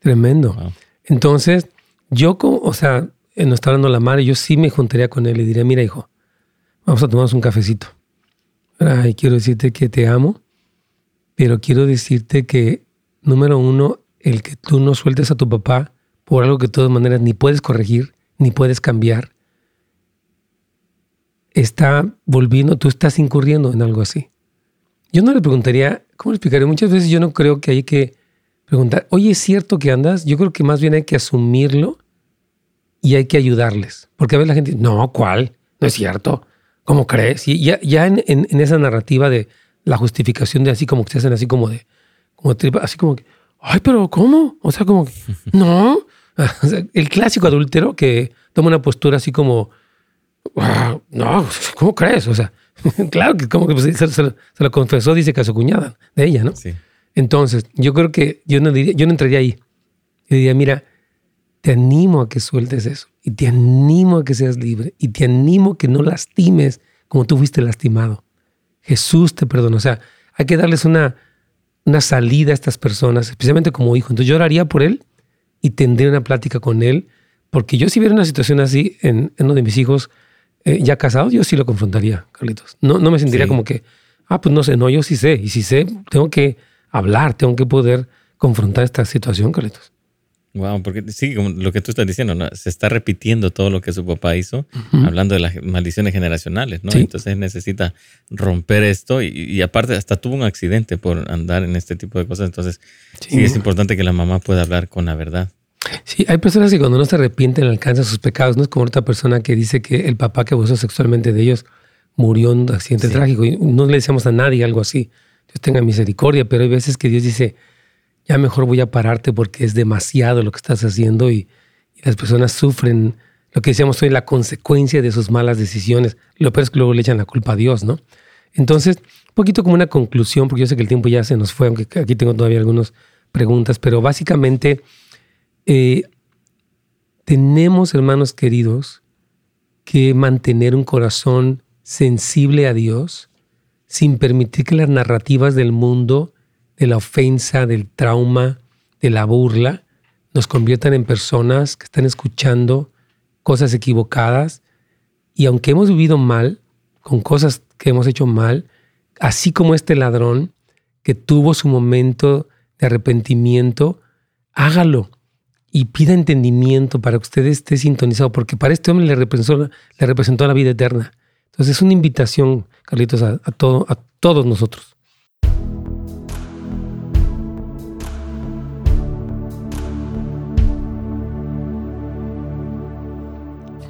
Tremendo. Entonces, yo, o sea, no está hablando la madre, yo sí me juntaría con él y diría, mira hijo, vamos a tomarnos un cafecito. Y quiero decirte que te amo, pero quiero decirte que, número uno, el que tú no sueltes a tu papá por algo que de todas maneras ni puedes corregir, ni puedes cambiar, está volviendo, tú estás incurriendo en algo así. Yo no le preguntaría, ¿cómo le explicaré? Muchas veces yo no creo que hay que preguntar, oye, ¿es cierto que andas? Yo creo que más bien hay que asumirlo y hay que ayudarles. Porque a veces la gente no, ¿cuál? No es cierto. ¿Cómo crees? Y ya, ya en, en, esa narrativa de la justificación de así como que se hacen así como de, como tripa, así como que, ay, pero ¿cómo? O sea, como que, no. el clásico adúltero que toma una postura así como, no, ¿cómo crees? O sea, claro que como que pues, se, se, lo confesó, dice que a su cuñada, de ella, ¿no? Sí. Entonces, yo creo que yo no, diría, yo no entraría ahí. Yo diría, mira, te animo a que sueltes eso y te animo a que seas libre y te animo a que no lastimes como tú fuiste lastimado. Jesús te perdona. O sea, hay que darles una, una salida a estas personas, especialmente como hijo. Entonces yo oraría por él y tendría una plática con él, porque yo si viera una situación así en, uno de mis hijos eh, ya casados, yo sí lo confrontaría, Carlitos. No, no me sentiría como que, ah, pues no sé, no, yo sí sé. Y si sé, tengo que hablar, tengo que poder confrontar esta situación, Carlitos. Wow, porque sí, como lo que tú estás diciendo, se está repitiendo todo lo que su papá hizo, hablando de las maldiciones generacionales, ¿no? Entonces necesita romper esto y, aparte hasta tuvo un accidente por andar en este tipo de cosas, entonces sí. es importante que la mamá pueda hablar con la verdad. Sí, hay personas que cuando no se arrepienten alcanzan sus pecados, no es como otra persona que dice que el papá que abusó sexualmente de ellos murió en un accidente trágico y no le decíamos a nadie algo así. Dios tenga misericordia, pero hay veces que Dios dice, ya mejor voy a pararte porque es demasiado lo que estás haciendo y, las personas sufren lo que decíamos hoy, la consecuencia de sus malas decisiones. Lo peor es que luego le echan la culpa a Dios, ¿no? Entonces, un poquito como una conclusión, porque yo sé que el tiempo ya se nos fue, aunque aquí tengo todavía algunas preguntas, pero básicamente eh, tenemos, hermanos queridos, que mantener un corazón sensible a Dios sin permitir que las narrativas del mundo, de la ofensa, del trauma, de la burla, nos conviertan en personas que están escuchando cosas equivocadas. Y aunque hemos vivido mal, con cosas que hemos hecho mal, así como este ladrón que tuvo su momento de arrepentimiento, hágalo y pida entendimiento para que usted esté sintonizado, porque para este hombre le representó, la vida eterna. Entonces es una invitación, Carlitos, a, todo, a todos nosotros.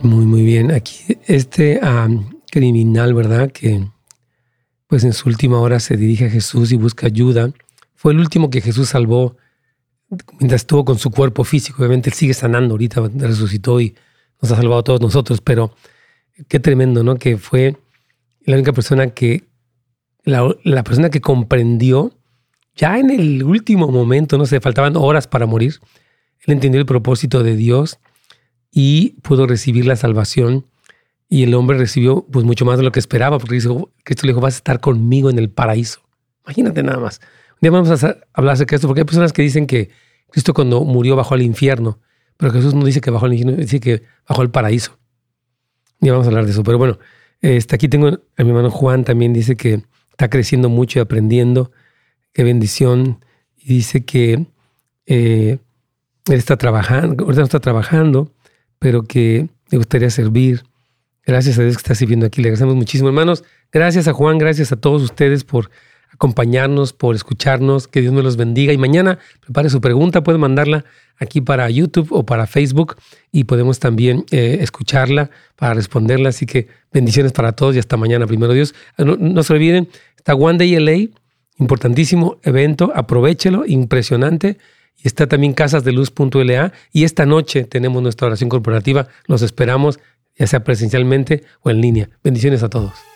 Muy, muy bien. Aquí este criminal, ¿verdad? Que pues en su última hora se dirige a Jesús y busca ayuda. Fue el último que Jesús salvó mientras estuvo con su cuerpo físico. Obviamente él sigue sanando ahorita, resucitó y nos ha salvado a todos nosotros, pero qué tremendo, ¿no? Que fue la única persona que, la, la persona que comprendió ya en el último momento, no sé, faltaban horas para morir, él entendió el propósito de Dios y pudo recibir la salvación. Y el hombre recibió pues mucho más de lo que esperaba, porque dijo, Cristo le dijo, vas a estar conmigo en el paraíso. Imagínate nada más. Un día vamos a hablar acerca de esto, porque hay personas que dicen que Cristo cuando murió bajó al infierno, pero Jesús no dice que bajó al infierno, dice que bajó al paraíso. Ya vamos a hablar de eso. Pero bueno, este, aquí tengo a mi hermano Juan, también dice que está creciendo mucho y aprendiendo. Qué bendición. Y dice que eh, él está trabajando, ahorita no está trabajando, pero que le gustaría servir. Gracias a Dios que está sirviendo aquí. Le agradecemos muchísimo, hermanos. Gracias a Juan, gracias a todos ustedes por acompañarnos, por escucharnos. Que Dios me los bendiga. Y mañana prepare su pregunta, puede mandarla aquí para YouTube o para Facebook y podemos también eh, escucharla para responderla. Así que bendiciones para todos y hasta mañana, primero Dios. No, no se olviden, está One Day LA, importantísimo evento, aprovechelo, impresionante. Y está también casasdeluz.la. Y esta noche tenemos nuestra oración corporativa. Los esperamos, ya sea presencialmente o en línea. Bendiciones a todos.